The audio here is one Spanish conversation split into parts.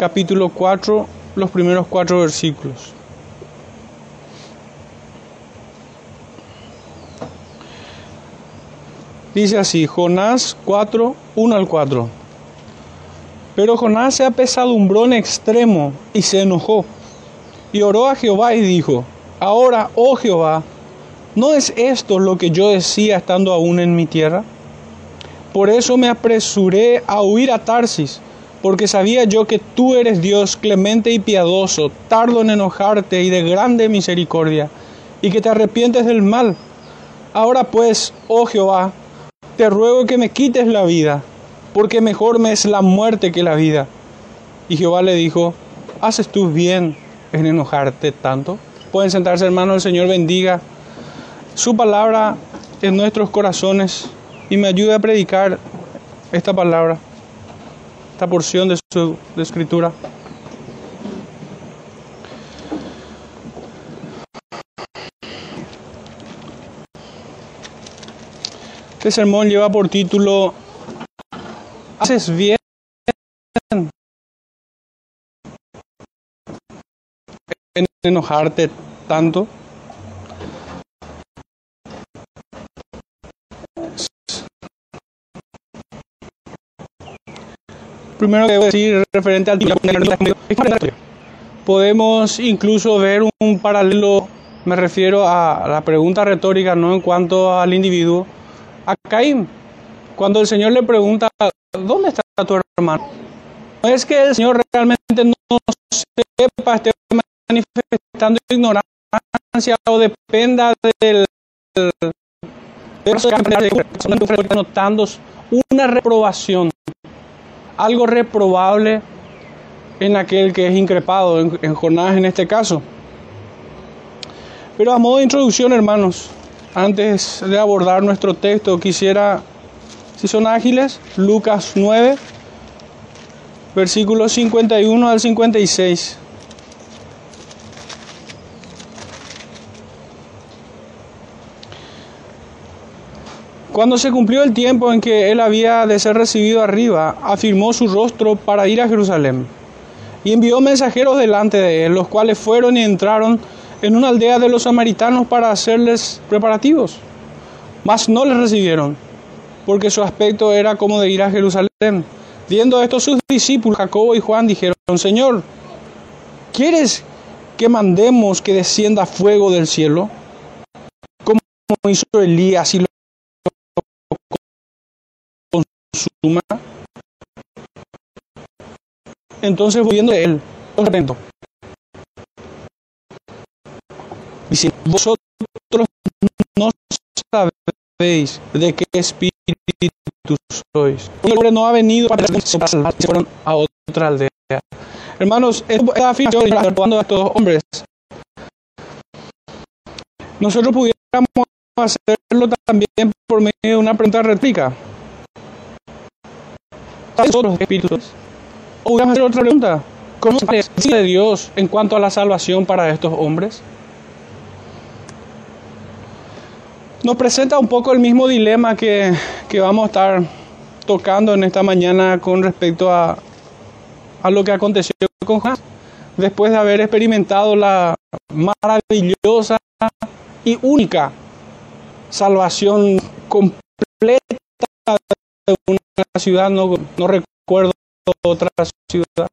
capítulo 4, los primeros cuatro versículos. Dice así, Jonás 4, 1 al 4. Pero Jonás se apesadumbró en extremo y se enojó. Y oró a Jehová y dijo, Ahora, oh Jehová, ¿no es esto lo que yo decía estando aún en mi tierra? Por eso me apresuré a huir a Tarsis, porque sabía yo que tú eres Dios clemente y piadoso, tardo en enojarte y de grande misericordia, y que te arrepientes del mal. Ahora pues, oh Jehová, te ruego que me quites la vida, porque mejor me es la muerte que la vida. Y Jehová le dijo, ¿haces tú bien en enojarte tanto? Pueden sentarse hermanos, el Señor bendiga su palabra en nuestros corazones y me ayude a predicar esta palabra, esta porción de su escritura. Este sermón lleva por título ¿Haces bien en enojarte tanto? Primero que debo decir referente al podemos incluso ver un paralelo, me refiero a la pregunta retórica, no en cuanto al individuo, a Caín. Cuando el Señor le pregunta, ¿dónde está tu hermano? No es que el Señor realmente no sepa, esté manifestando ignorancia o dependa del notando una reprobación, algo reprobable en aquel que es increpado, en, en Jonás en este caso. Pero a modo de introducción, hermanos, antes de abordar nuestro texto, quisiera, si son ágiles, Lucas 9, versículos 51 al 56. Cuando se cumplió el tiempo en que él había de ser recibido arriba, afirmó su rostro para ir a Jerusalén y envió mensajeros delante de él, los cuales fueron y entraron en una aldea de los samaritanos para hacerles preparativos. Mas no les recibieron, porque su aspecto era como de ir a Jerusalén. Viendo esto sus discípulos, Jacobo y Juan, dijeron, Señor, ¿quieres que mandemos que descienda fuego del cielo? Como hizo Elías y consuma. Entonces, volviendo a él, os repento, Dice, vosotros no sabéis de qué espíritu sois. El hombre no ha venido para salvar, fueron a otra aldea. Hermanos, esta afirmación cuando a estos hombres. Nosotros pudiéramos hacerlo también por medio de una pregunta réplica. ¿Sabes los espíritus? O voy a hacer otra pregunta. ¿Cómo se de Dios en cuanto a la salvación para estos hombres? nos presenta un poco el mismo dilema que, vamos a estar tocando en esta mañana con respecto a, a lo que aconteció con Jonás. Después de haber experimentado la maravillosa y única salvación completa una ciudad, no, no recuerdo otra ciudad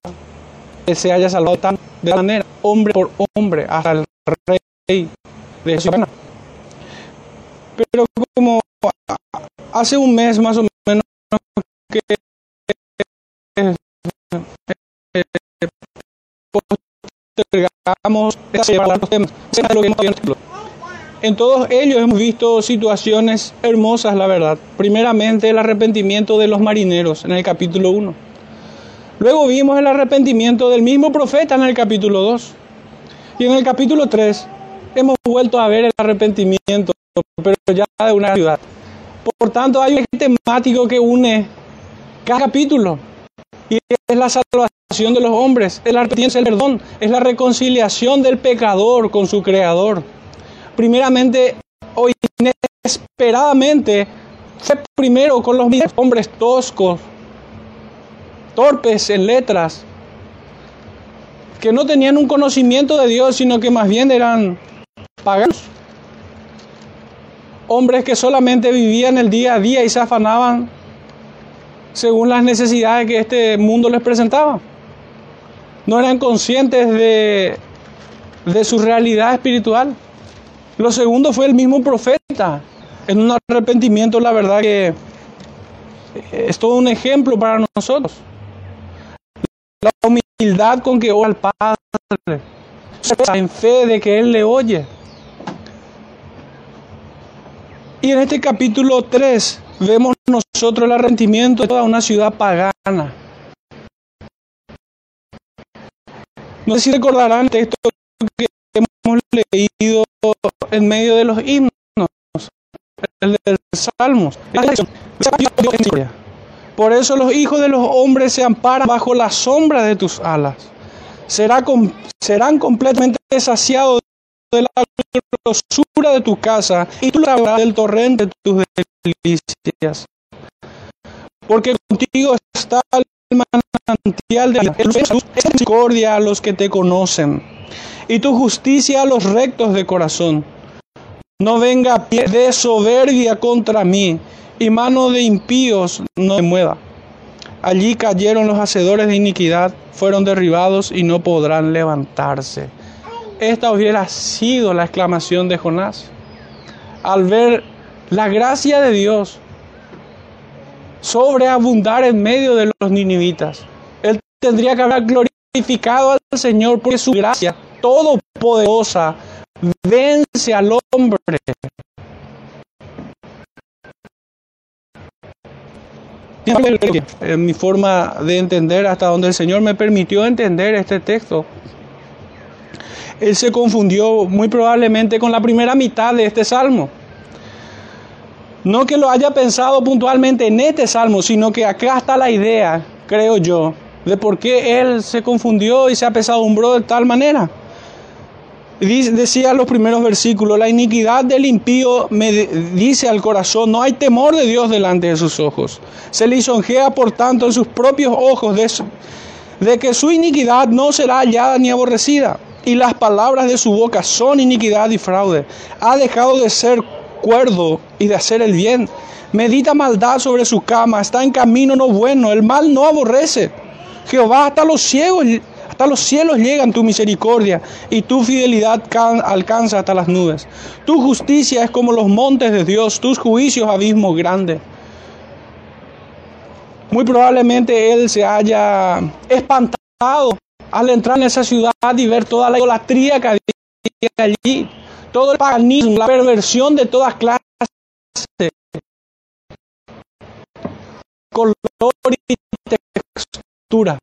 que se haya salvado tan de manera, hombre por hombre, hasta el rey de esa ciudad. Pero como hace un mes más o menos que postergamos en todos ellos hemos visto situaciones hermosas, la verdad. Primeramente el arrepentimiento de los marineros en el capítulo 1. Luego vimos el arrepentimiento del mismo profeta en el capítulo 2. Y en el capítulo 3 hemos vuelto a ver el arrepentimiento pero ya de una ciudad. Por tanto, hay un temático que une cada capítulo y es la salvación de los hombres, es la arrepentimiento, el perdón, es la reconciliación del pecador con su creador. Primeramente, o inesperadamente, fue primero con los hombres toscos, torpes en letras, que no tenían un conocimiento de Dios, sino que más bien eran paganos. Hombres que solamente vivían el día a día y se afanaban según las necesidades que este mundo les presentaba. No eran conscientes de, de su realidad espiritual. Lo segundo fue el mismo profeta. En un arrepentimiento, la verdad que es todo un ejemplo para nosotros. La humildad con que ora al Padre, en fe de que Él le oye. Y en este capítulo 3 vemos nosotros el arrepentimiento de toda una ciudad pagana. No sé si recordarán el texto que hemos leído en medio de los himnos, el del Salmos. Por eso los hijos de los hombres se amparan bajo la sombra de tus alas. Será serán completamente saciados de la grosura de tu casa y tú del torrente de tus delicias. Porque contigo está el manantial de la misericordia a los que te conocen y tu justicia a los rectos de corazón. No venga pie de soberbia contra mí y mano de impíos no me mueva. Allí cayeron los hacedores de iniquidad, fueron derribados y no podrán levantarse. Esta hubiera sido la exclamación de Jonás. Al ver la gracia de Dios sobreabundar en medio de los ninivitas, él tendría que haber glorificado al Señor por su gracia todopoderosa vence al hombre. En mi forma de entender hasta donde el Señor me permitió entender este texto, Él se confundió muy probablemente con la primera mitad de este salmo. No que lo haya pensado puntualmente en este salmo, sino que acá está la idea, creo yo, de por qué Él se confundió y se apesadumbró de tal manera. Decía los primeros versículos, la iniquidad del impío me dice al corazón, no hay temor de Dios delante de sus ojos. Se lisonjea por tanto en sus propios ojos de, de que su iniquidad no será hallada ni aborrecida. Y las palabras de su boca son iniquidad y fraude. Ha dejado de ser y de hacer el bien. Medita maldad sobre su cama, está en camino no bueno, el mal no aborrece. Jehová hasta los ciegos hasta los cielos llegan tu misericordia y tu fidelidad alcanza hasta las nubes. Tu justicia es como los montes de Dios, tus juicios abismos grandes. Muy probablemente él se haya espantado al entrar en esa ciudad y ver toda la idolatría que había allí, todo el paganismo, la perversión de todas clases, color y textura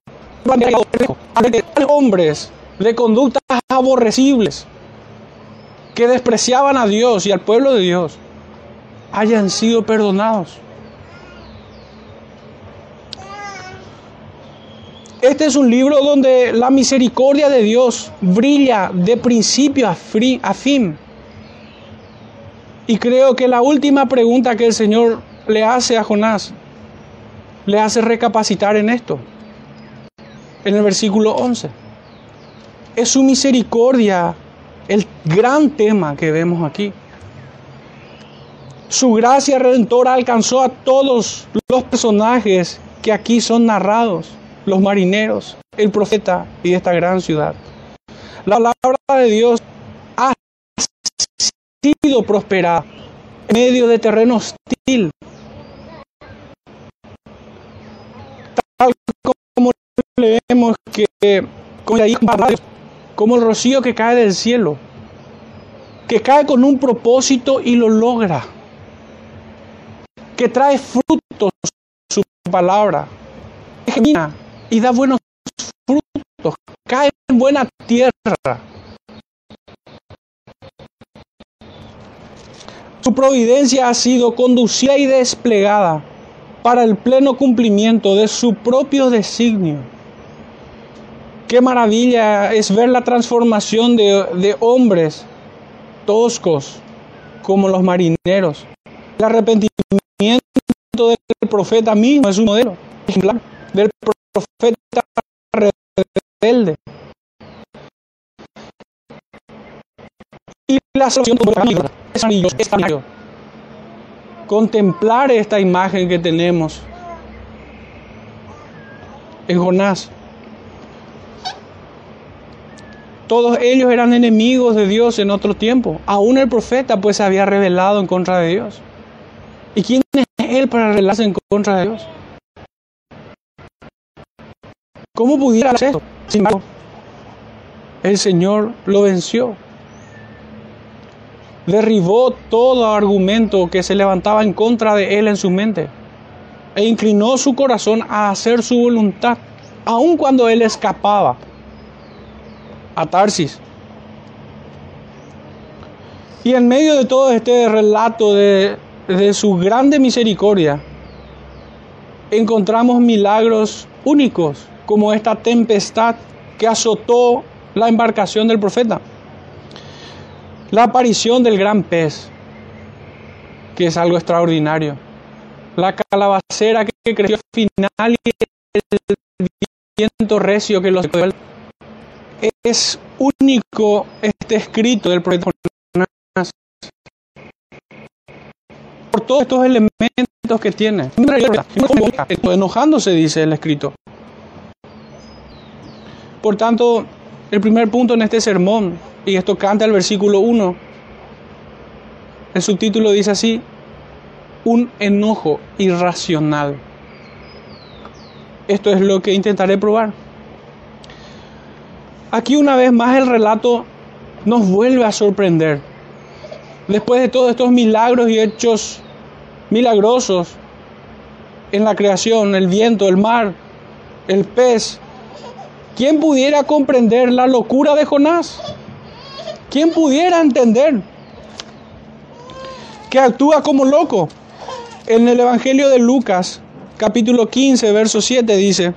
hombres de conductas aborrecibles que despreciaban a Dios y al pueblo de Dios hayan sido perdonados. Este es un libro donde la misericordia de Dios brilla de principio a fin. Y creo que la última pregunta que el Señor le hace a Jonás le hace recapacitar en esto en el versículo 11. Es su misericordia el gran tema que vemos aquí. Su gracia redentora alcanzó a todos los personajes que aquí son narrados, los marineros, el profeta y esta gran ciudad. La palabra de Dios sido prosperada en medio de terreno hostil, leemos que como el rocío que cae del cielo, que cae con un propósito y lo logra, que trae frutos su palabra, que y da buenos frutos, cae en buena tierra. Su providencia ha sido conducida y desplegada para el pleno cumplimiento de su propio designio Qué maravilla es ver la transformación de, hombres toscos como los marineros. El arrepentimiento del profeta mismo es un modelo del profeta rebelde. La es es maravilloso. Contemplar esta imagen que tenemos en Jonás. Todos ellos eran enemigos de Dios en otro tiempo. Aún el profeta pues se había revelado en contra de Dios. ¿Y quién es él para rebelarse en contra de Dios? ¿Cómo pudiera hacer esto? Sin embargo, el Señor lo venció. Derribó todo argumento que se levantaba en contra de él en su mente e inclinó su corazón a hacer su voluntad, aun cuando él escapaba a Tarsis. Y en medio de todo este relato de, de su grande misericordia, encontramos milagros únicos, como esta tempestad que azotó la embarcación del profeta. La aparición del gran pez, que es algo extraordinario. La calabacera que creció al final y el viento recio que los es único este escrito del profeta Jonás. Por todos estos elementos que tiene. Enojándose, dice el escrito. Por tanto, el primer punto en este sermón, y esto canta el versículo 1, el subtítulo dice así, un enojo irracional. Esto es lo que intentaré probar. Aquí una vez más el relato nos vuelve a sorprender. Después de todos estos milagros y hechos milagrosos en la creación, el viento, el mar, el pez, ¿quién pudiera comprender la locura de Jonás? ¿Quién pudiera entender que actúa como loco? En el Evangelio de Lucas, capítulo 15, verso 7 dice,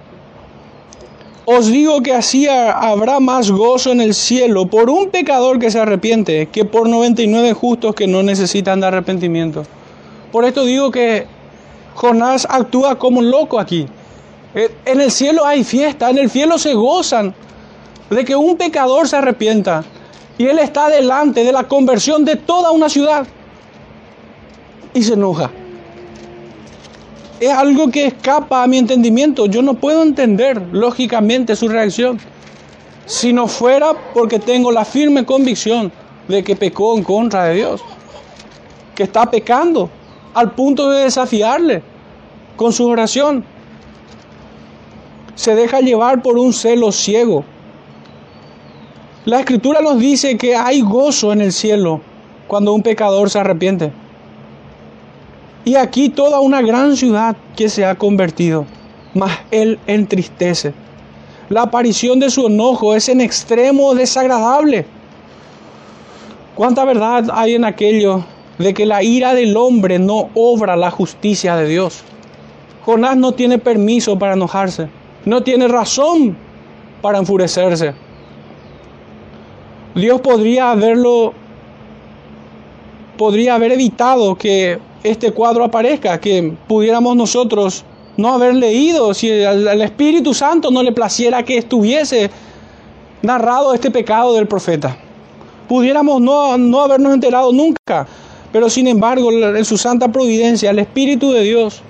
os digo que así habrá más gozo en el cielo por un pecador que se arrepiente que por 99 justos que no necesitan de arrepentimiento. Por esto digo que Jonás actúa como loco aquí. Eh, en el cielo hay fiesta, en el cielo se gozan de que un pecador se arrepienta y él está delante de la conversión de toda una ciudad y se enoja es algo que escapa a mi entendimiento. Yo no puedo entender lógicamente su reacción. Si no fuera porque tengo la firme convicción de que pecó en contra de Dios. Que está pecando al punto de desafiarle con su oración. Se deja llevar por un celo ciego. La escritura nos dice que hay gozo en el cielo cuando un pecador se arrepiente. Y aquí toda una gran ciudad que se ha convertido, mas él entristece. La aparición de su enojo es en extremo desagradable. ¿Cuánta verdad hay en aquello de que la ira del hombre no obra la justicia de Dios? Jonás no tiene permiso para enojarse, no tiene razón para enfurecerse. Dios podría haberlo, podría haber evitado que este cuadro aparezca, que pudiéramos nosotros no haber leído, si al, Espíritu Santo no le placiera que estuviese narrado este pecado del profeta. Pudiéramos no, no habernos enterado nunca, pero sin embargo en su santa providencia el Espíritu de Dios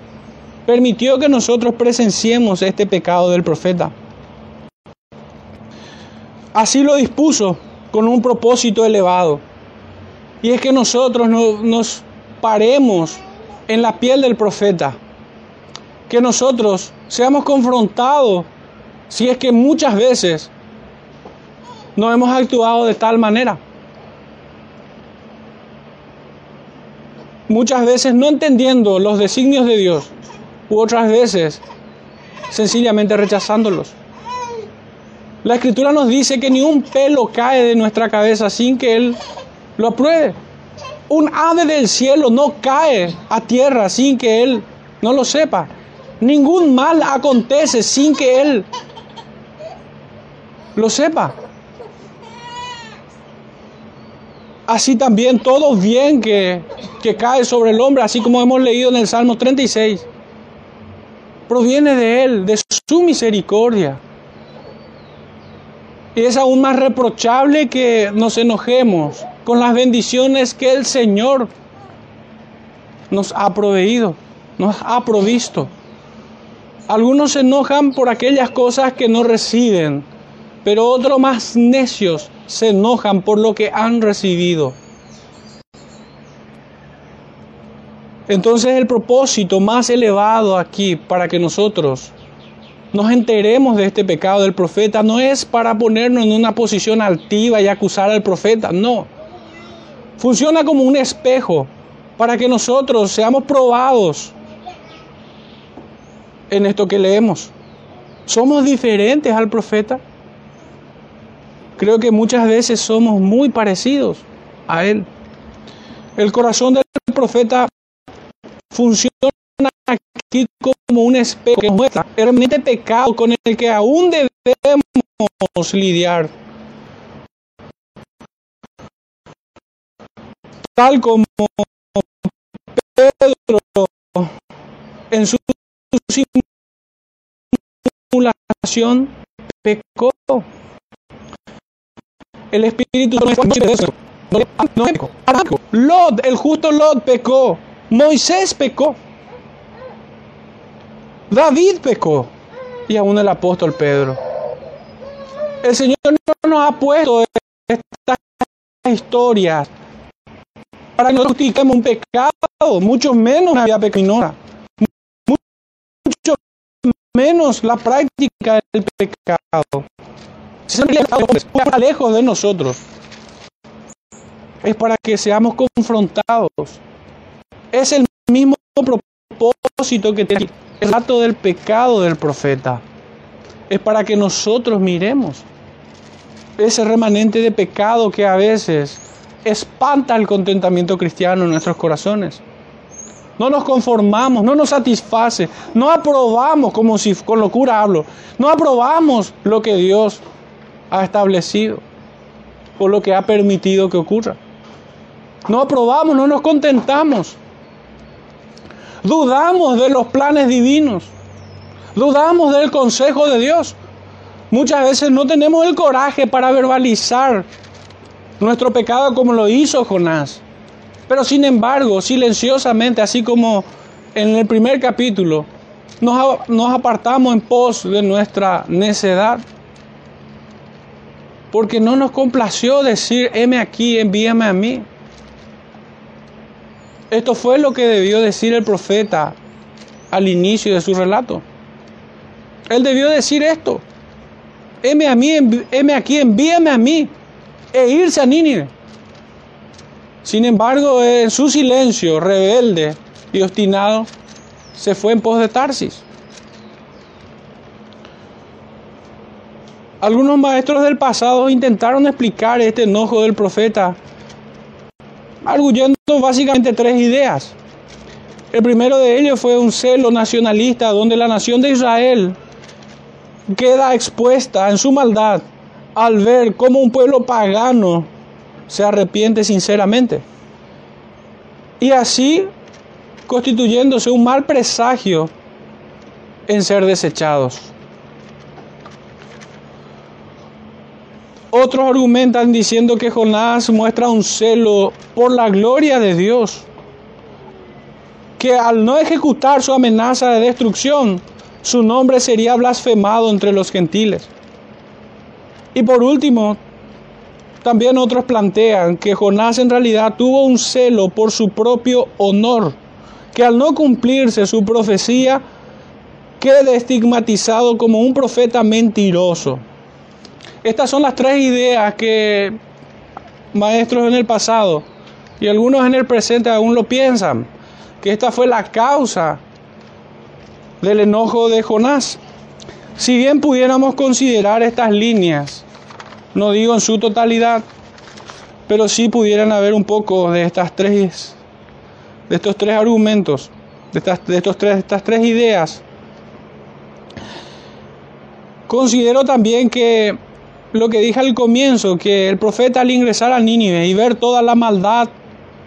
permitió que nosotros presenciemos este pecado del profeta. Así lo dispuso con un propósito elevado. Y es que nosotros no, nos paremos en la piel del profeta, que nosotros seamos confrontados si es que muchas veces no hemos actuado de tal manera. Muchas veces no entendiendo los designios de Dios, u otras veces sencillamente rechazándolos. La escritura nos dice que ni un pelo cae de nuestra cabeza sin que Él lo apruebe. Un ave del cielo no cae a tierra sin que Él no lo sepa. Ningún mal acontece sin que Él lo sepa. Así también todo bien que, que cae sobre el hombre, así como hemos leído en el Salmo 36, proviene de Él, de su misericordia. Y es aún más reprochable que nos enojemos con las bendiciones que el Señor nos ha proveído, nos ha provisto. Algunos se enojan por aquellas cosas que no reciben, pero otros más necios se enojan por lo que han recibido. Entonces el propósito más elevado aquí para que nosotros nos enteremos de este pecado del profeta no es para ponernos en una posición altiva y acusar al profeta, no. Funciona como un espejo para que nosotros seamos probados en esto que leemos. ¿Somos diferentes al profeta? Creo que muchas veces somos muy parecidos a él. El corazón del profeta funciona aquí como un espejo que muestra el pecado con el que aún debemos lidiar. Tal como Pedro en su simulación pecó. El Espíritu no, no pecó. Lot, el justo Lot pecó. Moisés pecó. David pecó. Y aún el apóstol Pedro. El Señor no nos ha puesto estas historias para que no justifiquemos un pecado, mucho menos una vida pecaminosa, mucho menos la práctica del pecado. Si está lejos de nosotros, es para que seamos confrontados es el mismo propósito que tiene el rato del pecado del profeta. Es para que nosotros miremos ese remanente de pecado que a veces espanta el contentamiento cristiano en nuestros corazones. No nos conformamos, no nos satisface, no aprobamos, como si con locura hablo, no aprobamos lo que Dios ha establecido o lo que ha permitido que ocurra. No aprobamos, no nos contentamos. Dudamos de los planes divinos. Dudamos del consejo de Dios. Muchas veces no tenemos el coraje para verbalizar nuestro pecado como lo hizo Jonás. Pero sin embargo, silenciosamente, así como en el primer capítulo, nos, apartamos en pos de nuestra necedad. Porque no nos complació decir, heme aquí, envíame a mí. Esto fue lo que debió decir el profeta al inicio de su relato. Él debió decir esto. Heme a mí, heme aquí, envíame a mí e irse a Nínive. Sin embargo, en su silencio rebelde y obstinado, se fue en pos de Tarsis. Algunos maestros del pasado intentaron explicar este enojo del profeta arguyendo básicamente tres ideas. El primero de ellos fue un celo nacionalista donde la nación de Israel queda expuesta en su maldad al ver cómo un pueblo pagano se arrepiente sinceramente. Y así constituyéndose un mal presagio en ser desechados. Otros argumentan diciendo que Jonás muestra un celo por la gloria de Dios, que al no ejecutar su amenaza de destrucción, su nombre sería blasfemado entre los gentiles. Y por último, también otros plantean que Jonás en realidad tuvo un celo por su propio honor, que al no cumplirse su profecía, quede estigmatizado como un profeta mentiroso. Estas son las tres ideas que maestros en el pasado y algunos en el presente aún lo piensan, que esta fue la causa del enojo de Jonás. Si bien pudiéramos considerar estas líneas, no digo en su totalidad, pero sí pudieran haber un poco de estas tres, de estos tres argumentos, de estas, de estos tres, estas tres ideas. Considero también que lo que dije al comienzo, que el profeta al ingresar a Nínive y ver toda la maldad,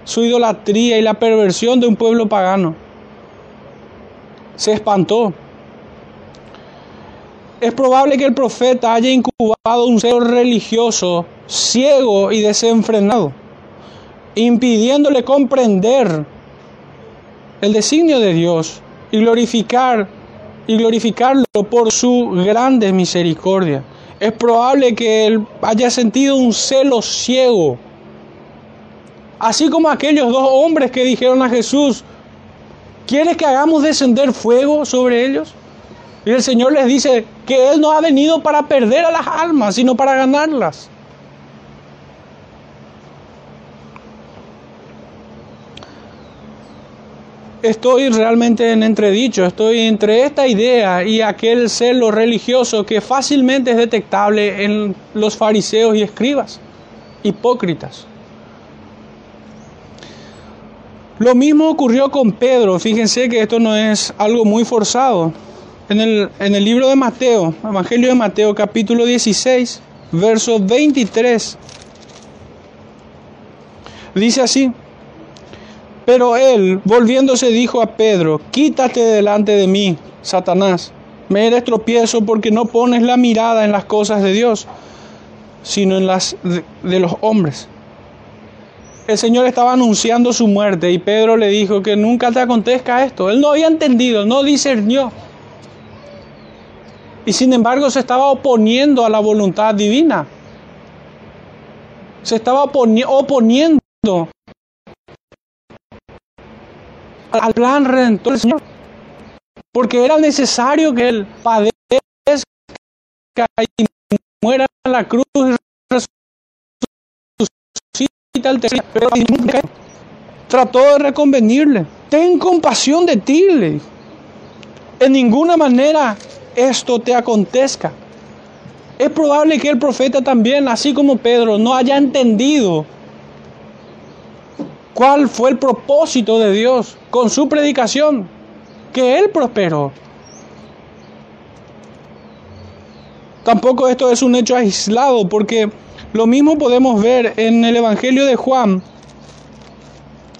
su idolatría y la perversión de un pueblo pagano, se espantó. Es probable que el profeta haya incubado un ser religioso ciego y desenfrenado, impidiéndole comprender el designio de Dios y glorificar y glorificarlo por su grande misericordia. Es probable que él haya sentido un celo ciego, así como aquellos dos hombres que dijeron a Jesús, ¿quieres que hagamos descender fuego sobre ellos? Y el Señor les dice que Él no ha venido para perder a las almas, sino para ganarlas. Estoy realmente en entredicho, estoy entre esta idea y aquel celo religioso que fácilmente es detectable en los fariseos y escribas, hipócritas. Lo mismo ocurrió con Pedro, fíjense que esto no es algo muy forzado. En el, en el libro de Mateo, Evangelio de Mateo capítulo 16, verso 23, dice así, pero él, volviéndose, dijo a Pedro, quítate delante de mí, Satanás, me eres tropiezo porque no pones la mirada en las cosas de Dios, sino en las de, los hombres. El Señor estaba anunciando su muerte y Pedro le dijo que nunca te acontezca esto. Él no había entendido, no discernió. Y sin embargo se estaba oponiendo a la voluntad divina. Se estaba oponiendo al plan redentor del Señor. Porque era necesario que Él padezca y muera en la cruz y resucita al tercer pero nunca trató de reconvenirle. Ten compasión de ti, le. En ninguna manera esto te acontezca. Es probable que el profeta también, así como Pedro, no haya entendido cuál fue el propósito de Dios con su predicación, que Él prosperó. Tampoco esto es un hecho aislado, porque lo mismo podemos ver en el Evangelio de Juan,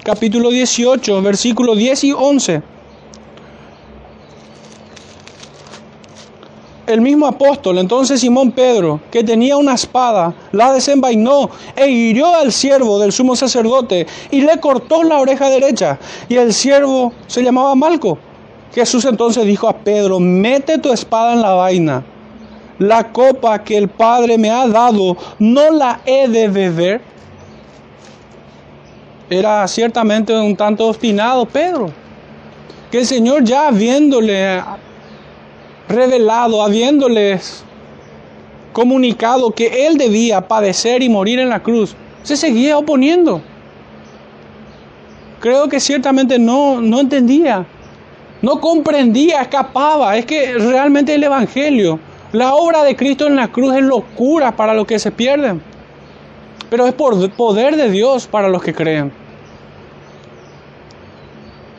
capítulo 18, versículos 10 y 11. El mismo apóstol, entonces Simón Pedro, que tenía una espada, la desenvainó e hirió al siervo del sumo sacerdote y le cortó la oreja derecha. Y el siervo se llamaba Malco. Jesús entonces dijo a Pedro, mete tu espada en la vaina. La copa que el Padre me ha dado, ¿no la he de beber? Era ciertamente un tanto obstinado Pedro, que el Señor ya viéndole revelado, habiéndoles comunicado que él debía padecer y morir en la cruz, se seguía oponiendo. Creo que ciertamente no, no entendía, no comprendía, escapaba. Es que realmente el Evangelio, la obra de Cristo en la cruz es locura para los que se pierden, pero es por poder de Dios para los que creen.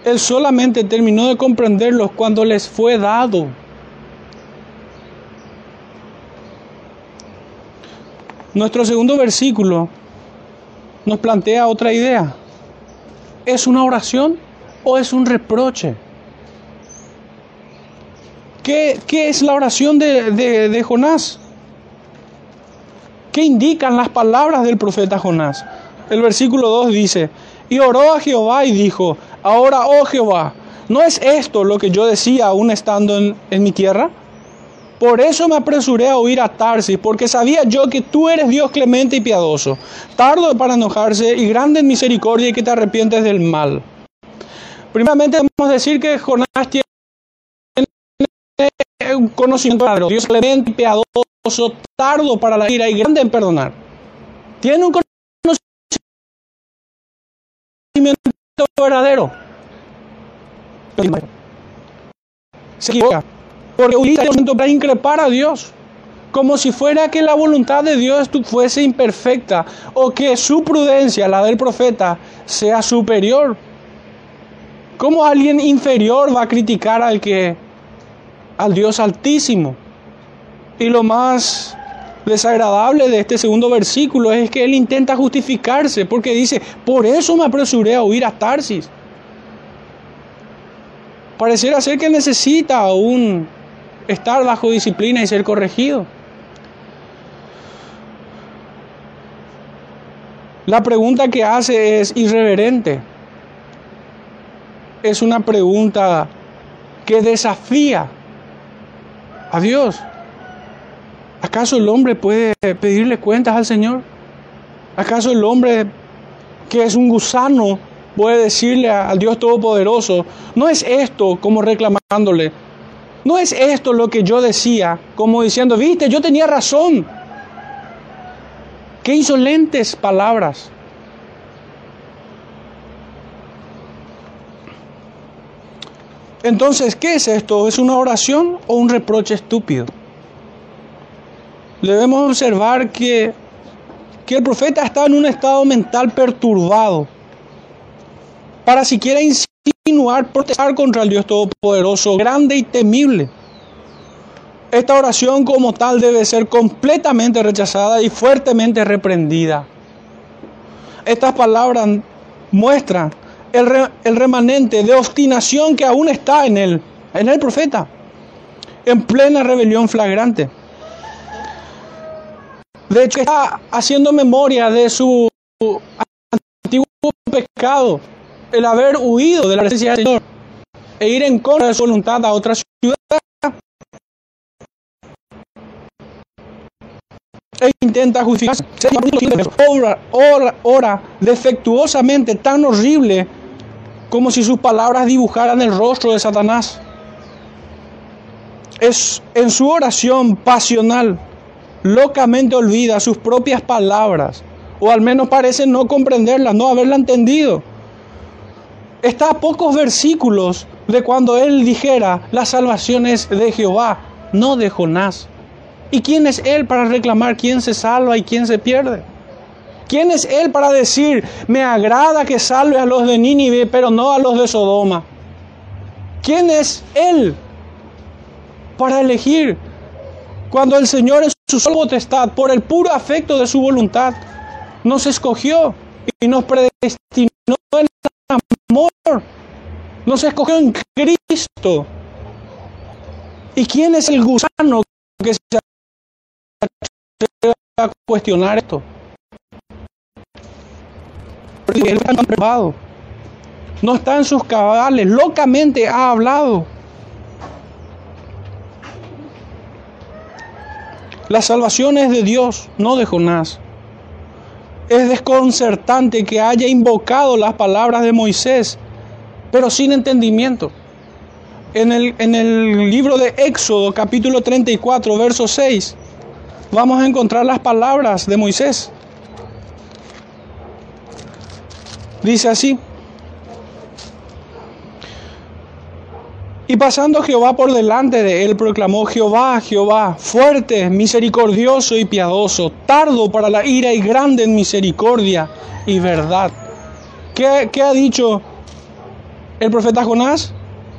Él solamente terminó de comprenderlos cuando les fue dado Nuestro segundo versículo nos plantea otra idea. ¿Es una oración o es un reproche? ¿Qué, es la oración de, de Jonás? ¿Qué indican las palabras del profeta Jonás? El versículo 2 dice, y oró a Jehová y dijo, ahora, oh Jehová, ¿no es esto lo que yo decía aún estando en, en mi tierra? Por eso me apresuré a huir a Tarsis, porque sabía yo que tú eres Dios clemente y piadoso, tardo para enojarse y grande en misericordia y que te arrepientes del mal. Primeramente debemos decir que Jonás tiene un conocimiento de Dios clemente y piadoso, tardo para la ira y grande en perdonar. Tiene un conocimiento verdadero. Se equivoca porque un para increpar a Dios, como si fuera que la voluntad de Dios fuese imperfecta o que su prudencia, la del profeta, sea superior. ¿Cómo alguien inferior va a criticar al que al Dios altísimo? Y lo más desagradable de este segundo versículo es que él intenta justificarse porque dice, por eso me apresuré a huir a Tarsis. Pareciera ser que necesita un estar bajo disciplina y ser corregido. La pregunta que hace es irreverente. Es una pregunta que desafía a Dios. ¿Acaso el hombre puede pedirle cuentas al Señor? ¿Acaso el hombre que es un gusano puede decirle al Dios Todopoderoso, no es esto como reclamándole, no es esto lo que yo decía, como diciendo, viste, yo tenía razón. Qué insolentes palabras. Entonces, ¿qué es esto? ¿Es una oración o un reproche estúpido? Debemos observar que, que el profeta está en un estado mental perturbado para siquiera insinuar, protestar contra el Dios Todopoderoso, grande y temible. Esta oración como tal debe ser completamente rechazada y fuertemente reprendida. Estas palabras muestran el, el, remanente de obstinación que aún está en él, en el profeta, en plena rebelión flagrante. De hecho, está haciendo memoria de su antiguo pecado el haber huido de la presencia del Señor e ir en contra de su voluntad a otra ciudad. E intenta justificarse. Ora, ora, ora defectuosamente, tan horrible como si sus palabras dibujaran el rostro de Satanás. Es en su oración pasional, locamente olvida sus propias palabras, o al menos parece no comprenderlas, no haberla entendido está a pocos versículos de cuando él dijera, la salvación es de Jehová, no de Jonás. ¿Y quién es él para reclamar quién se salva y quién se pierde? ¿Quién es él para decir, me agrada que salve a los de Nínive, pero no a los de Sodoma? ¿Quién es él para elegir cuando el Señor en su sola potestad, por el puro afecto de su voluntad, nos escogió y nos predestinó en amor. Nos escogió en Cristo. ¿Y quién es el gusano que se va a cuestionar esto? No está en sus cabales. Locamente ha hablado. La salvación es de Dios, no de Jonás. Es desconcertante que haya invocado las palabras de Moisés, pero sin entendimiento. En el, en el libro de Éxodo, capítulo 34, verso 6, vamos a encontrar las palabras de Moisés. Dice así. Y pasando Jehová por delante de él, proclamó Jehová, Jehová, fuerte, misericordioso y piadoso, tardo para la ira y grande en misericordia y verdad. ¿Qué, qué ha dicho el profeta Jonás?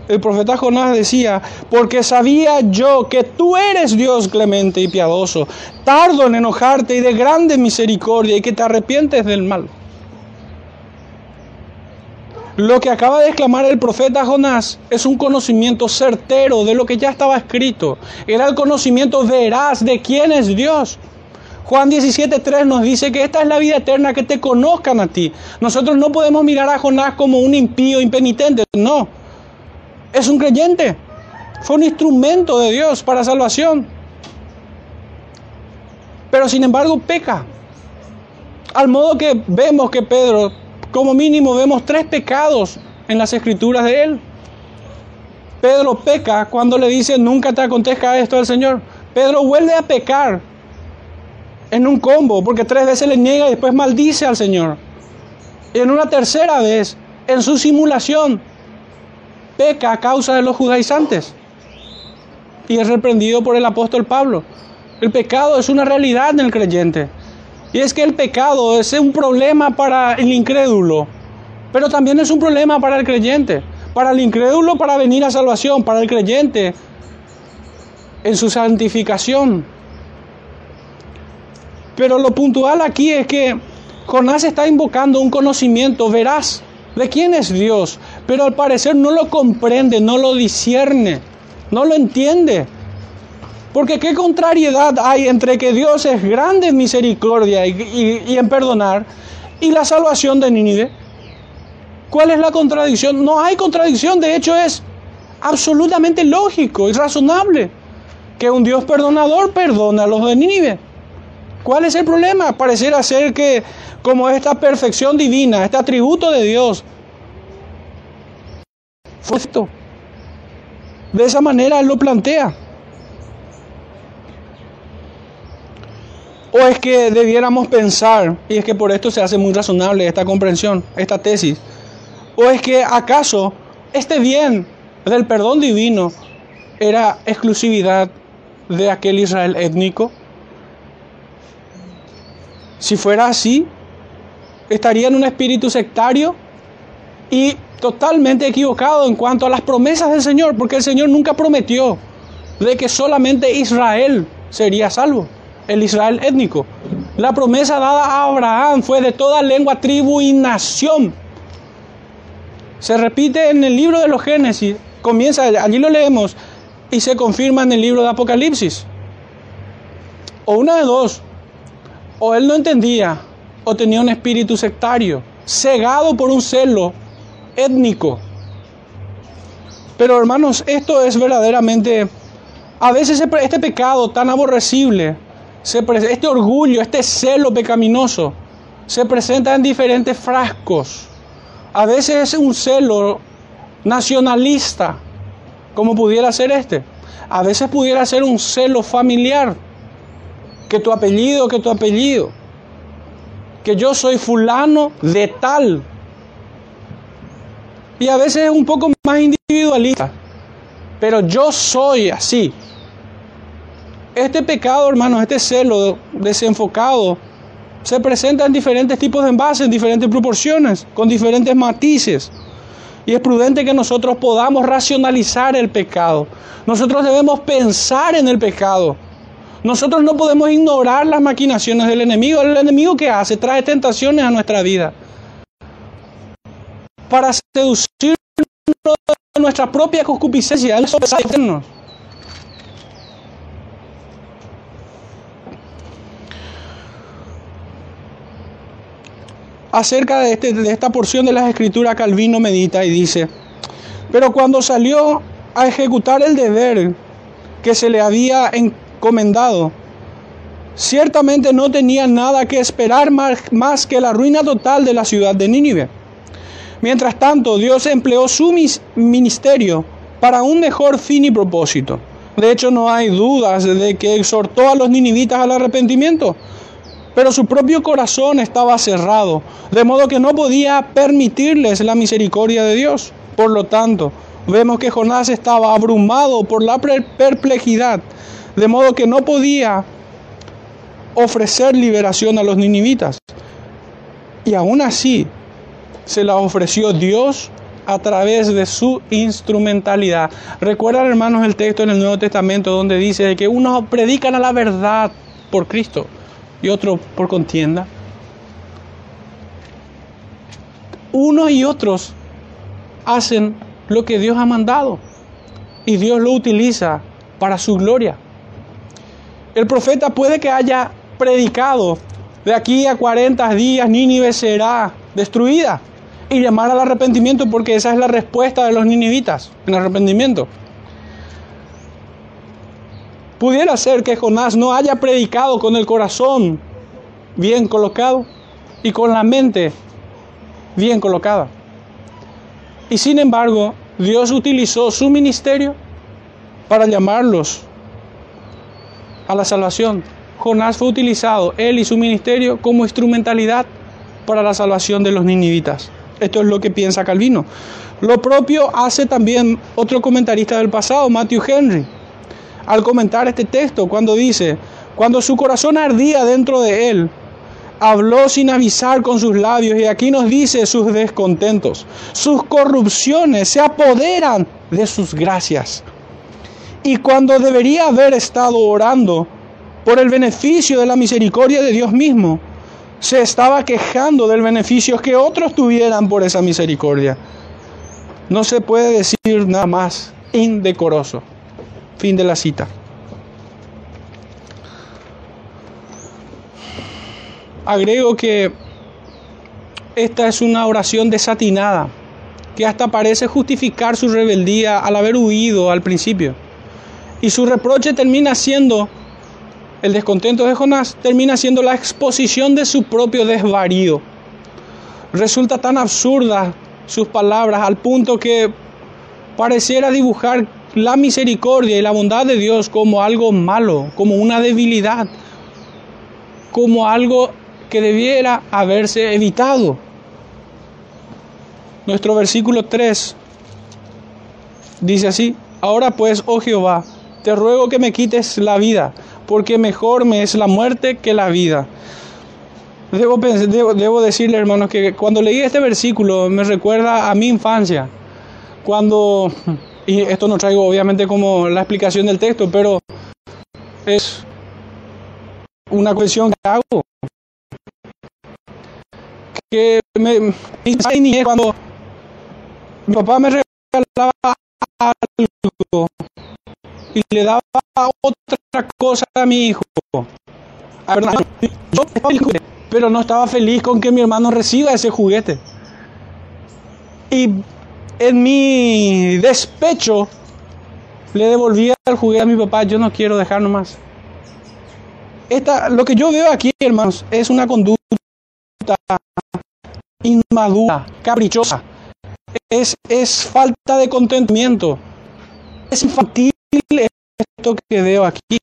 El profeta Jonás decía, porque sabía yo que tú eres Dios clemente y piadoso, tardo en enojarte y de grande misericordia y que te arrepientes del mal. Lo que acaba de exclamar el profeta Jonás es un conocimiento certero de lo que ya estaba escrito. Era el conocimiento veraz de quién es Dios. Juan 17.3 nos dice que esta es la vida eterna, que te conozcan a ti. Nosotros no podemos mirar a Jonás como un impío impenitente, no. Es un creyente. Fue un instrumento de Dios para salvación. Pero sin embargo peca. Al modo que vemos que Pedro como mínimo vemos tres pecados en las escrituras de él. Pedro peca cuando le dice nunca te acontezca esto al Señor. Pedro vuelve a pecar en un combo porque tres veces le niega y después maldice al Señor. Y en una tercera vez, en su simulación, peca a causa de los judaizantes y es reprendido por el apóstol Pablo. El pecado es una realidad en el creyente. Y es que el pecado es un problema para el incrédulo, pero también es un problema para el creyente. Para el incrédulo para venir a salvación, para el creyente en su santificación. Pero lo puntual aquí es que Jonás está invocando un conocimiento veraz de quién es Dios, pero al parecer no lo comprende, no lo discierne, no lo entiende. Porque qué contrariedad hay entre que Dios es grande en misericordia y, en perdonar y la salvación de Nínive. ¿Cuál es la contradicción? No hay contradicción, de hecho es absolutamente lógico y razonable que un Dios perdonador perdona a los de Nínive. ¿Cuál es el problema? Pareciera ser que como esta perfección divina, este atributo de Dios, fue esto. De esa manera Él lo plantea. ¿O es que debiéramos pensar, y es que por esto se hace muy razonable esta comprensión, esta tesis, o es que acaso este bien del perdón divino era exclusividad de aquel Israel étnico? Si fuera así, estaría en un espíritu sectario y totalmente equivocado en cuanto a las promesas del Señor, porque el Señor nunca prometió de que solamente Israel sería salvo el Israel étnico. La promesa dada a Abraham fue de toda lengua, tribu y nación. Se repite en el libro de los Génesis, comienza, allí lo leemos, y se confirma en el libro de Apocalipsis. O una de dos, o él no entendía, o tenía un espíritu sectario, cegado por un celo étnico. Pero hermanos, esto es verdaderamente, a veces este pecado tan aborrecible, este orgullo, este celo pecaminoso, se presenta en diferentes frascos. A veces es un celo nacionalista, como pudiera ser este. A veces pudiera ser un celo familiar, que tu apellido, que tu apellido, que yo soy fulano de tal. Y a veces es un poco más individualista, pero yo soy así. Este pecado, hermanos, este celo desenfocado, se presenta en diferentes tipos de envases, en diferentes proporciones, con diferentes matices. Y es prudente que nosotros podamos racionalizar el pecado. Nosotros debemos pensar en el pecado. Nosotros no podemos ignorar las maquinaciones del enemigo. El enemigo que hace trae tentaciones a nuestra vida para seducirnos de nuestra propia concupiscencia. Él acerca de, este, de esta porción de las escrituras, Calvino medita y dice, pero cuando salió a ejecutar el deber que se le había encomendado, ciertamente no tenía nada que esperar más, más que la ruina total de la ciudad de Nínive. Mientras tanto, Dios empleó su ministerio para un mejor fin y propósito. De hecho, no hay dudas de que exhortó a los ninivitas al arrepentimiento pero su propio corazón estaba cerrado, de modo que no podía permitirles la misericordia de Dios. Por lo tanto, vemos que Jonás estaba abrumado por la perplejidad, de modo que no podía ofrecer liberación a los ninivitas. Y aún así, se la ofreció Dios a través de su instrumentalidad. Recuerdan, hermanos, el texto en el Nuevo Testamento donde dice que unos predican a la verdad por Cristo y otro por contienda. Unos y otros hacen lo que Dios ha mandado y Dios lo utiliza para su gloria. El profeta puede que haya predicado de aquí a 40 días Nínive será destruida y llamar al arrepentimiento porque esa es la respuesta de los ninivitas, en arrepentimiento. Pudiera ser que Jonás no haya predicado con el corazón bien colocado y con la mente bien colocada. Y sin embargo, Dios utilizó su ministerio para llamarlos a la salvación. Jonás fue utilizado, él y su ministerio, como instrumentalidad para la salvación de los ninivitas. Esto es lo que piensa Calvino. Lo propio hace también otro comentarista del pasado, Matthew Henry al comentar este texto cuando dice, cuando su corazón ardía dentro de él, habló sin avisar con sus labios y aquí nos dice sus descontentos, sus corrupciones se apoderan de sus gracias. Y cuando debería haber estado orando por el beneficio de la misericordia de Dios mismo, se estaba quejando del beneficio que otros tuvieran por esa misericordia. No se puede decir nada más indecoroso. Fin de la cita. Agrego que esta es una oración desatinada, que hasta parece justificar su rebeldía al haber huido al principio. Y su reproche termina siendo, el descontento de Jonás termina siendo la exposición de su propio desvarío. Resulta tan absurda sus palabras al punto que pareciera dibujar la misericordia y la bondad de Dios como algo malo, como una debilidad, como algo que debiera haberse evitado. Nuestro versículo 3 dice así, ahora pues, oh Jehová, te ruego que me quites la vida, porque mejor me es la muerte que la vida. Debo, debo, decirle, hermanos, que cuando leí este versículo me recuerda a mi infancia, cuando, y esto no traigo obviamente como la explicación del texto, pero es una cuestión que hago. Que me, me cuando mi papá me regalaba algo y le daba otra cosa a mi hijo. pero no estaba feliz con que mi hermano reciba ese juguete. Y en mi despecho le devolvía el juguete a mi papá, yo no quiero dejar nomás. Esta, lo que yo veo aquí, hermanos, es una conducta inmadura, caprichosa. Es, es falta de contentamiento. Es infantil esto que veo aquí.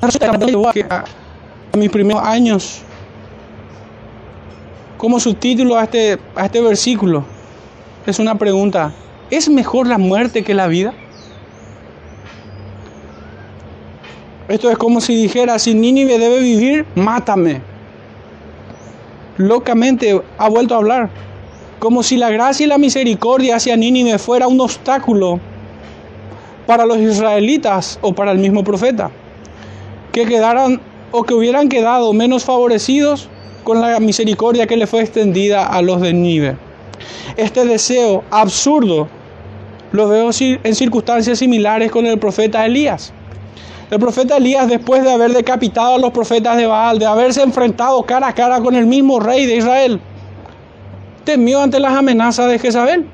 A mis primeros años, como subtítulo a este, a este versículo, es una pregunta. ¿Es mejor la muerte que la vida? Esto es como si dijera, si Nínive debe vivir, mátame. Locamente ha vuelto a hablar. Como si la gracia y la misericordia hacia Nínive fuera un obstáculo para los israelitas o para el mismo profeta. Que quedaran o que hubieran quedado menos favorecidos con la misericordia que le fue extendida a los de Nínive. Este deseo absurdo lo veo en circunstancias similares con el profeta Elías. El profeta Elías, después de haber decapitado a los profetas de Baal, de haberse enfrentado cara a cara con el mismo rey de Israel, temió ante las amenazas de Jezabel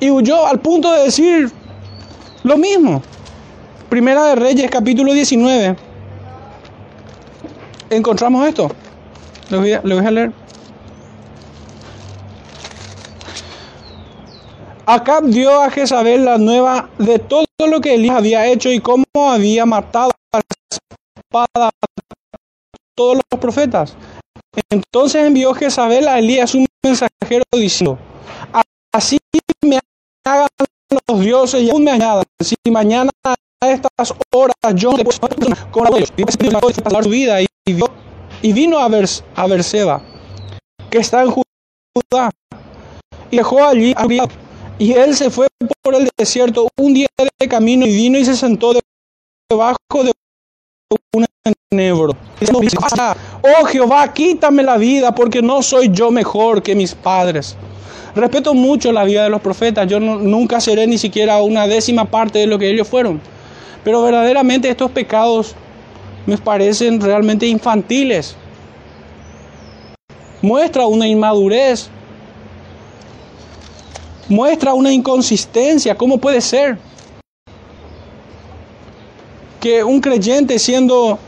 y huyó al punto de decir lo mismo. Primera de Reyes, capítulo 19. Encontramos esto. Lo voy a, lo voy a leer. Acab dio a Jezabel la nueva de todo lo que Elías había hecho y cómo había matado a espada a todos los profetas. Entonces envió Jezabel a Elías un mensajero diciendo, así me hagan los dioses y aún me añadan, si mañana a estas horas yo le puedo con ellos, y su vida y, vino a, ver, a Berseba, que está en Judá, y dejó allí a y él se fue por el desierto un día de camino y vino y se sentó debajo de un enebro. Oh Jehová, quítame la vida porque no soy yo mejor que mis padres. Respeto mucho la vida de los profetas. Yo nunca seré ni siquiera una décima parte de lo que ellos fueron. Pero verdaderamente estos pecados me parecen realmente infantiles. Muestra una inmadurez muestra una inconsistencia. ¿Cómo puede ser que un creyente siendo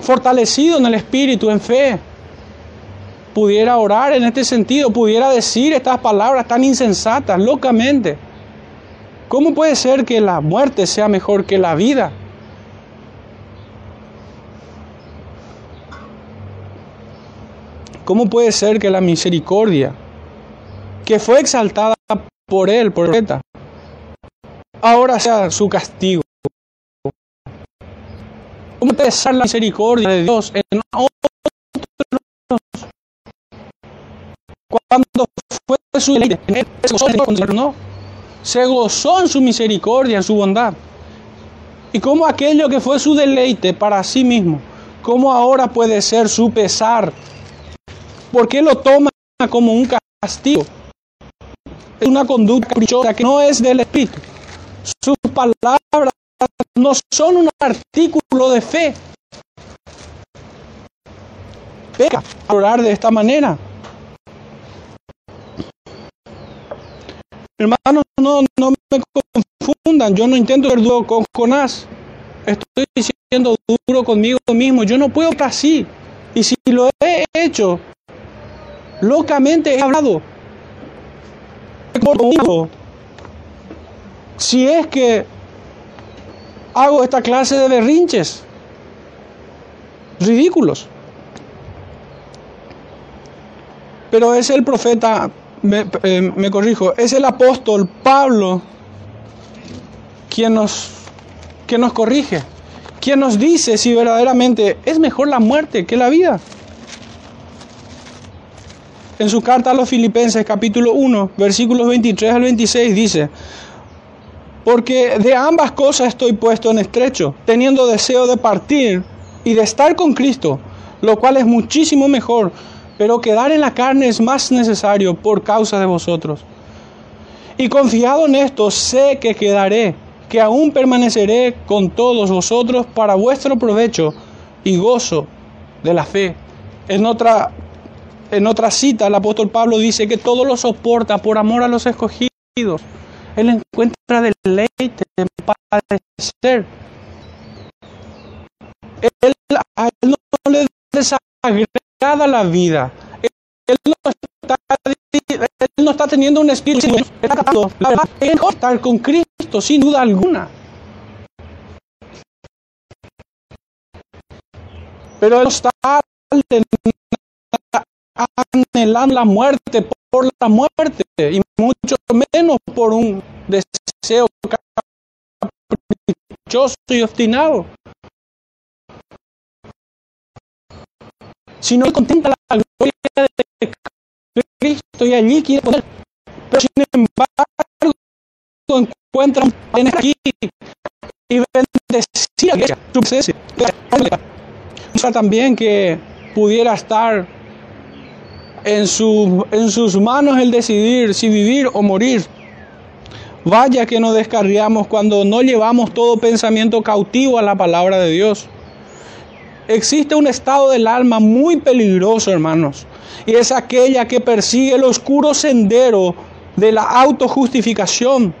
fortalecido en el espíritu, en fe, pudiera orar en este sentido, pudiera decir estas palabras tan insensatas, locamente? ¿Cómo puede ser que la muerte sea mejor que la vida? ¿Cómo puede ser que la misericordia que fue exaltada por él, por el profeta, ahora sea su castigo. ¿Cómo ser la misericordia de Dios en otros? Cuando fue su deleite, no, se gozó en su misericordia, en su bondad. Y como aquello que fue su deleite para sí mismo, ¿cómo ahora puede ser su pesar? ¿Por qué lo toma como un castigo? Una conducta caprichosa que no es del Espíritu. Sus palabras no son un artículo de fe. peca orar de esta manera. Hermanos, no, no me confundan, yo no intento ser duro con Jonás. Estoy siendo duro conmigo mismo. Yo no puedo estar así. Y si lo he hecho, locamente he hablado. Si es que hago esta clase de berrinches ridículos. Pero es el profeta eh, me, corrijo, es el apóstol Pablo quien nos, quien nos corrige, quien nos dice si verdaderamente es mejor la muerte que la vida. En su carta a los Filipenses capítulo 1, versículos 23 al 26 dice, porque de ambas cosas estoy puesto en estrecho, teniendo deseo de partir y de estar con Cristo, lo cual es muchísimo mejor pero quedar en la carne es más necesario por causa de vosotros. Y confiado en esto, sé que quedaré, que aún permaneceré con todos vosotros para vuestro provecho y gozo de la fe. En otra, en otra cita, el apóstol Pablo dice que todo lo soporta por amor a los escogidos. Él encuentra deleite en padecer. Él, a él no le desagrada la vida. Él no está, teniendo un espíritu, está es estar con Cristo, sin duda alguna. Pero él está anhelando la muerte por la muerte y mucho menos por un deseo caprichoso y obstinado. Si no contempla la gloria de Cristo y allí quiere poder. Pero sin embargo, encuentra un aquí y bendecir a su presencia. También que pudiera estar en, en sus manos el decidir si vivir o morir. Vaya que nos descarriamos cuando no llevamos todo pensamiento cautivo a la palabra de Dios. Existe un estado del alma muy peligroso, hermanos, y es aquella que persigue el oscuro sendero de la autojustificación,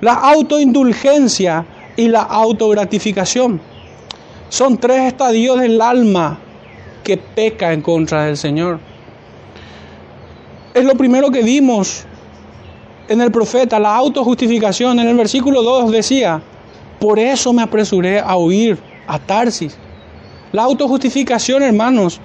la autoindulgencia y la autogratificación. Son tres estadios del alma que peca en contra del Señor. Es lo primero que vimos en el profeta, la autojustificación. En el versículo 2 decía, por eso me apresuré a huir a Tarsis la autojustificación, hermanos,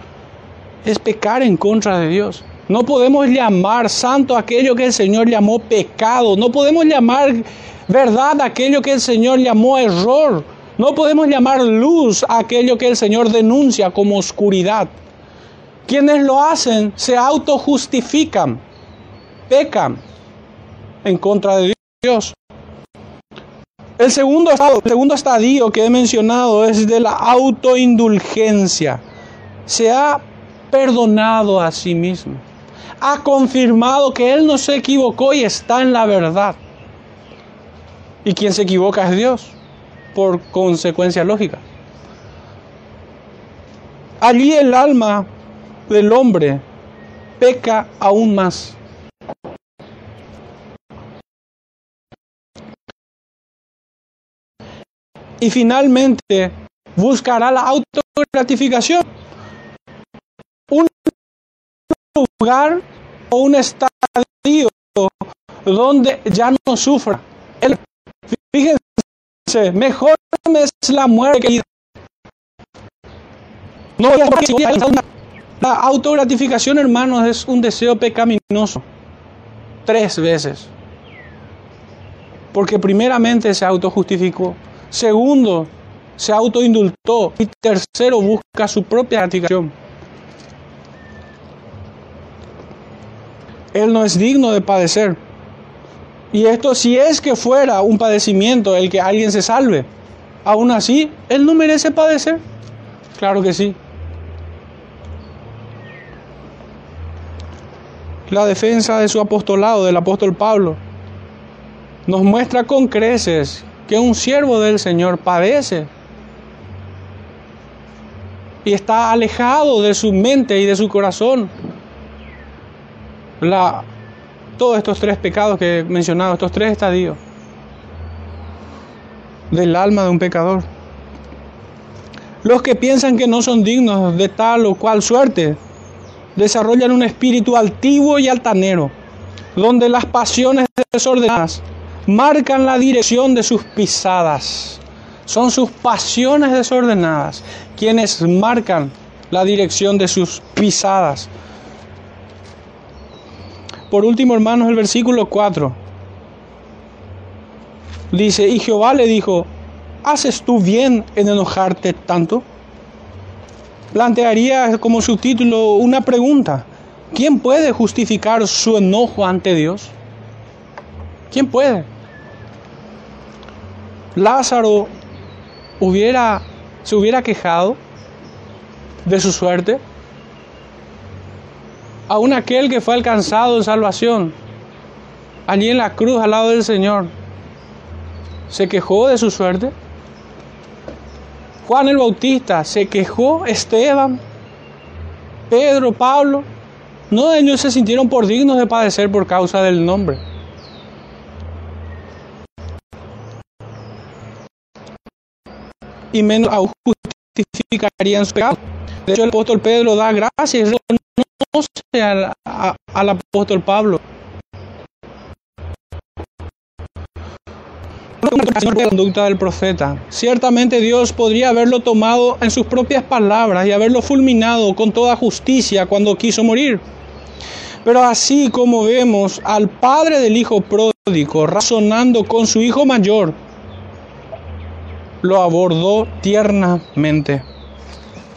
es pecar en contra de Dios. No podemos llamar santo aquello que el Señor llamó pecado. No podemos llamar verdad aquello que el Señor llamó error. No podemos llamar luz aquello que el Señor denuncia como oscuridad. Quienes lo hacen se autojustifican, pecan en contra de Dios. El segundo, estado, el segundo estadio que he mencionado es de la autoindulgencia. Se ha perdonado a sí mismo. Ha confirmado que Él no se equivocó y está en la verdad. Y quien se equivoca es Dios, por consecuencia lógica. Allí el alma del hombre peca aún más. y finalmente buscará la autogratificación. Un lugar o un estadio donde ya no sufra. fíjense, mejor es la muerte que no la autogratificación, hermanos, es un deseo pecaminoso. Tres veces. Porque primeramente se autojustificó. Segundo, se autoindultó. Y tercero, busca su propia gratificación. Él no es digno de padecer. Y esto si es que fuera un padecimiento el que alguien se salve. Aún así, Él no merece padecer. Claro que sí. La defensa de su apostolado, del apóstol Pablo, nos muestra con creces que un siervo del Señor padece. y está alejado de su mente y de su corazón. La, todos estos tres pecados que he mencionado, estos tres estadios del alma de un pecador. Los que piensan que no son dignos de tal o cual suerte, desarrollan un espíritu altivo y altanero, donde las pasiones desordenadas marcan la dirección de sus pisadas. Son sus pasiones desordenadas quienes marcan la dirección de sus pisadas. Por último, hermanos, el versículo 4 dice, y Jehová le dijo, ¿haces tú bien en enojarte tanto? Plantearía como subtítulo una pregunta. ¿Quién puede justificar su enojo ante Dios? ¿Quién puede? Lázaro hubiera, se hubiera quejado de su suerte. Aún aquel que fue alcanzado en salvación, allí en la cruz al lado del Señor, se quejó de su suerte. Juan el Bautista se quejó, Esteban, Pedro, Pablo, no ellos se sintieron por dignos de padecer por causa del nombre. Y menos aún justificarían su pecado. De hecho, el apóstol Pedro da gracias y reconoce al apóstol Pablo. La conducta del profeta. Ciertamente Dios podría haberlo tomado en sus propias palabras y haberlo fulminado con toda justicia cuando quiso morir. Pero así como vemos al padre del hijo pródigo razonando con su hijo mayor, lo abordó tiernamente.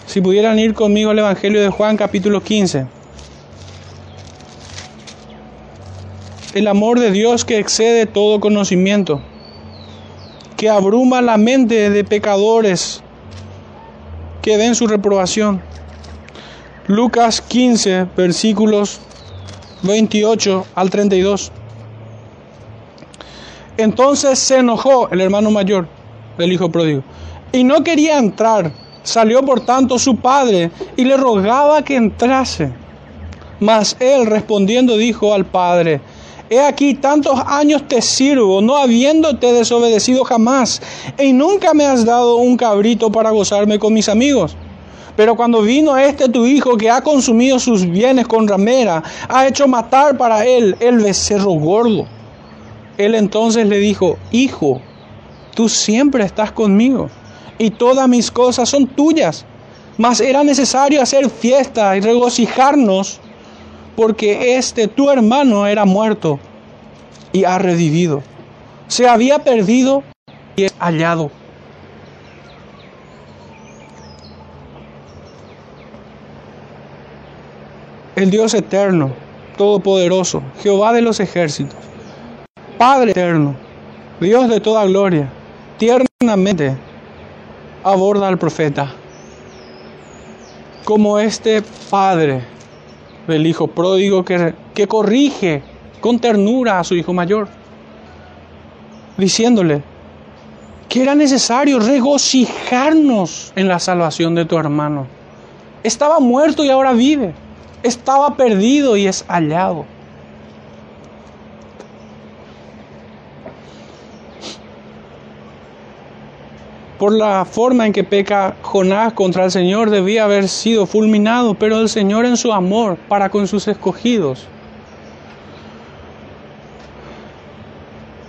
Si pudieran ir conmigo al Evangelio de Juan capítulo 15. El amor de Dios que excede todo conocimiento que abruma la mente de pecadores que den su reprobación. Lucas 15, versículos 28 al 32. Entonces se enojó el hermano mayor del hijo pródigo y no quería entrar. Salió por tanto su padre y le rogaba que entrase. Mas él respondiendo dijo al padre, He aquí tantos años te sirvo, no habiéndote desobedecido jamás, y nunca me has dado un cabrito para gozarme con mis amigos. Pero cuando vino este tu hijo que ha consumido sus bienes con ramera, ha hecho matar para él el becerro gordo. Él entonces le dijo, Hijo, tú siempre estás conmigo, y todas mis cosas son tuyas. Mas era necesario hacer fiesta y regocijarnos porque este tu hermano era muerto y ha revivido. Se había perdido y es hallado. El Dios eterno, todopoderoso, Jehová de los ejércitos, Padre eterno, Dios de toda gloria, tiernamente aborda al profeta como este Padre del hijo pródigo que, que corrige con ternura a su hijo mayor, diciéndole que era necesario regocijarnos en la salvación de tu hermano. Estaba muerto y ahora vive. Estaba perdido y es hallado. Por la forma en que peca Jonás contra el Señor, debía haber sido fulminado, pero el Señor en su amor para con sus escogidos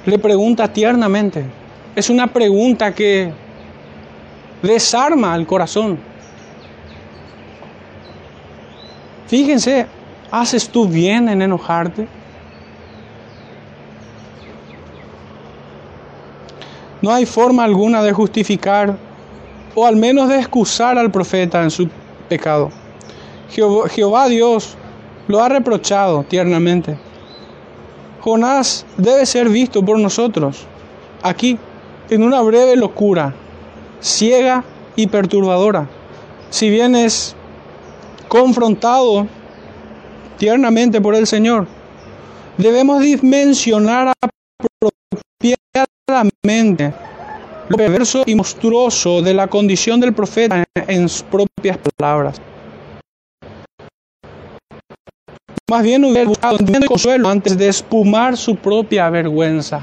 le pregunta tiernamente. Es una pregunta que desarma el corazón. Fíjense, ¿haces tú bien en enojarte? No hay forma alguna de justificar o al menos de excusar al profeta en su pecado. Jehová, Dios lo ha reprochado tiernamente. Jonás debe ser visto por nosotros aquí en una breve locura, ciega y perturbadora. Si bien es confrontado tiernamente por el Señor, debemos dimensionar apropiadamente lo perverso y monstruoso de la condición del profeta en sus propias palabras. Más bien hubiera buscado consuelo antes de espumar su propia vergüenza.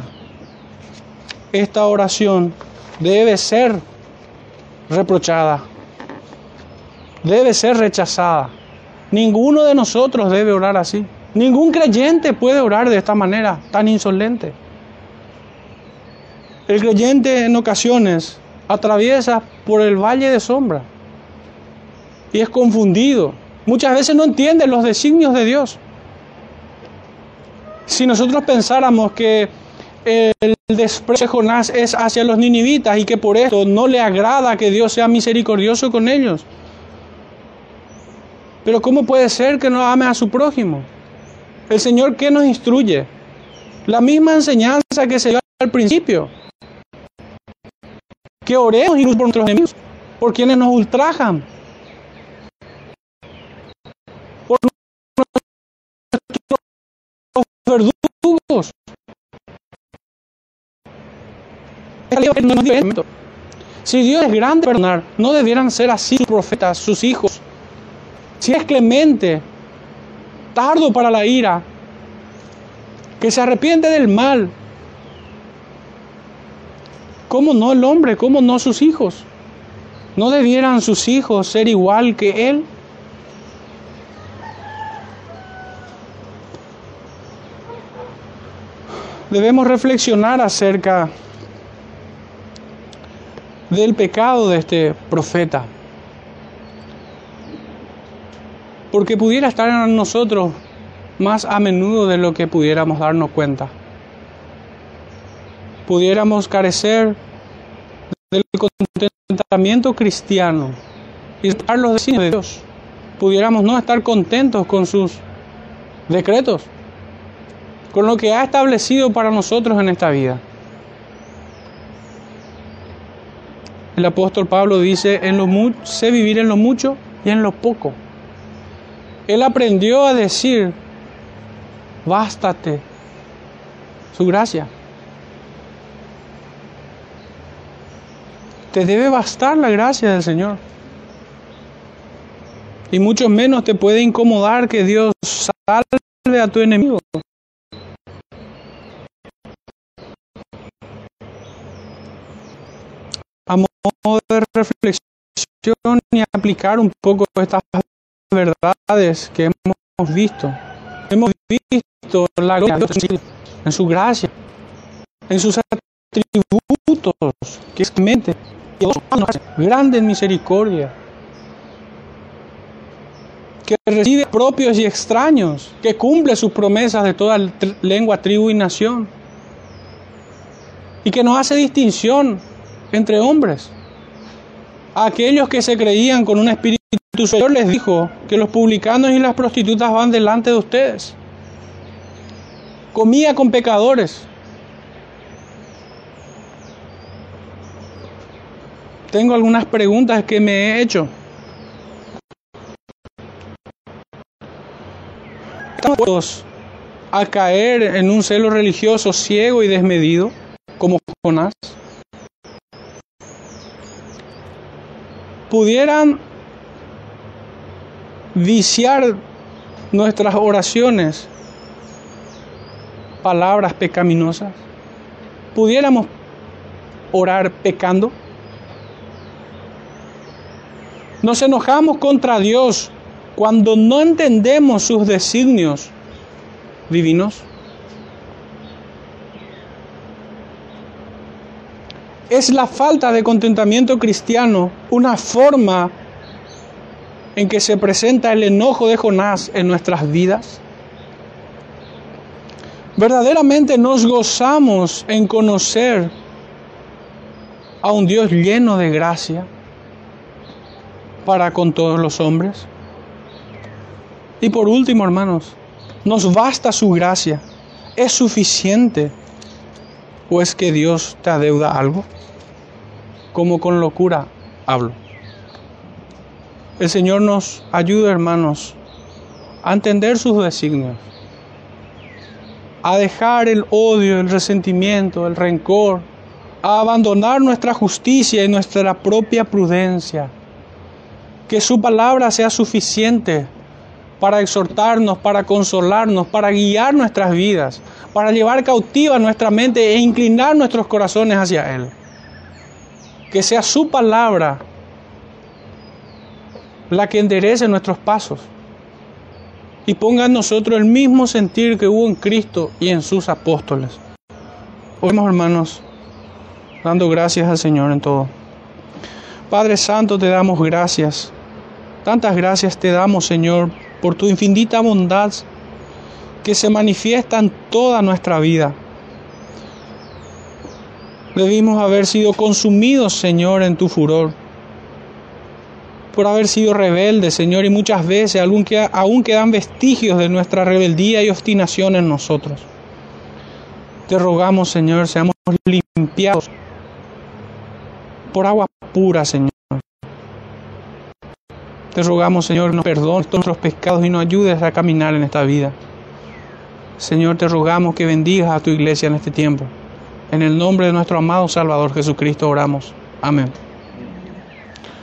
Esta oración debe ser reprochada, debe ser rechazada. Ninguno de nosotros debe orar así. Ningún creyente puede orar de esta manera tan insolente. El creyente en ocasiones atraviesa por el valle de sombra y es confundido. Muchas veces no entiende los designios de Dios. Si nosotros pensáramos que el desprecio de Jonás es hacia los ninivitas y que por esto no le agrada que Dios sea misericordioso con ellos. Pero ¿cómo puede ser que no ame a su prójimo? El Señor ¿qué nos instruye? La misma enseñanza que se dio al principio que oremos incluso por nuestros enemigos, por quienes nos ultrajan, por nuestros verdugos. Si Dios es grande perdonar, no debieran ser así sus profetas, sus hijos. Si es clemente, tardo para la ira, que se arrepiente del mal, ¿Cómo no el hombre? ¿Cómo no sus hijos? ¿No debieran sus hijos ser igual que él? Debemos reflexionar acerca del pecado de este profeta. Porque pudiera estar en nosotros más a menudo de lo que pudiéramos darnos cuenta pudiéramos carecer del contentamiento cristiano y estar los designios de Dios, pudiéramos no estar contentos con sus decretos, con lo que ha establecido para nosotros en esta vida. El apóstol Pablo dice, en lo sé vivir en lo mucho y en lo poco. Él aprendió a decir, bástate su gracia. Te debe bastar la gracia del Señor. Y mucho menos te puede incomodar que Dios salve a tu enemigo. A modo de reflexión y aplicar un poco estas verdades que hemos visto. Hemos visto la gloria de Dios en su gracia, en sus atributos, que es mente, grande en misericordia, que recibe propios y extraños, que cumple sus promesas de toda lengua, tribu y nación, y que no hace distinción entre hombres. Aquellos que se creían con un espíritu superior les dijo que los publicanos y las prostitutas van delante de ustedes. Comía con pecadores, tengo algunas preguntas que me he hecho. ¿Estamos a caer en un celo religioso ciego y desmedido, como Jonás? ¿Pudieran viciar nuestras oraciones palabras pecaminosas? ¿Pudiéramos orar pecando? Nos enojamos contra Dios cuando no entendemos sus designios divinos. Es la falta de contentamiento cristiano una forma en que se presenta el enojo de Jonás en nuestras vidas. Verdaderamente nos gozamos en conocer a un Dios lleno de gracia para con todos los hombres. Y por último, hermanos, nos basta su gracia. ¿Es suficiente? ¿O es que Dios te adeuda algo? Como con locura hablo. El Señor nos ayuda, hermanos, a entender sus designios, a dejar el odio, el resentimiento, el rencor, a abandonar nuestra justicia y nuestra propia prudencia. Que su palabra sea suficiente para exhortarnos, para consolarnos, para guiar nuestras vidas, para llevar cautiva nuestra mente e inclinar nuestros corazones hacia Él. Que sea su palabra la que enderece nuestros pasos y ponga en nosotros el mismo sentir que hubo en Cristo y en sus apóstoles. Oremos hermanos dando gracias al Señor en todo. Padre Santo, te damos gracias. Tantas gracias te damos, Señor, por tu infinita bondad que se manifiesta en toda nuestra vida. Debimos haber sido consumidos, Señor, en tu furor, por haber sido rebeldes, Señor, y muchas veces aún, quedan vestigios de nuestra rebeldía y obstinación en nosotros. Te rogamos, Señor, seamos limpiados por agua pura, Señor. Te rogamos, Señor, nos perdones todos nuestros pecados y nos ayudes a caminar en esta vida. Señor, te rogamos que bendigas a tu iglesia en este tiempo. En el nombre de nuestro amado Salvador Jesucristo oramos. Amén.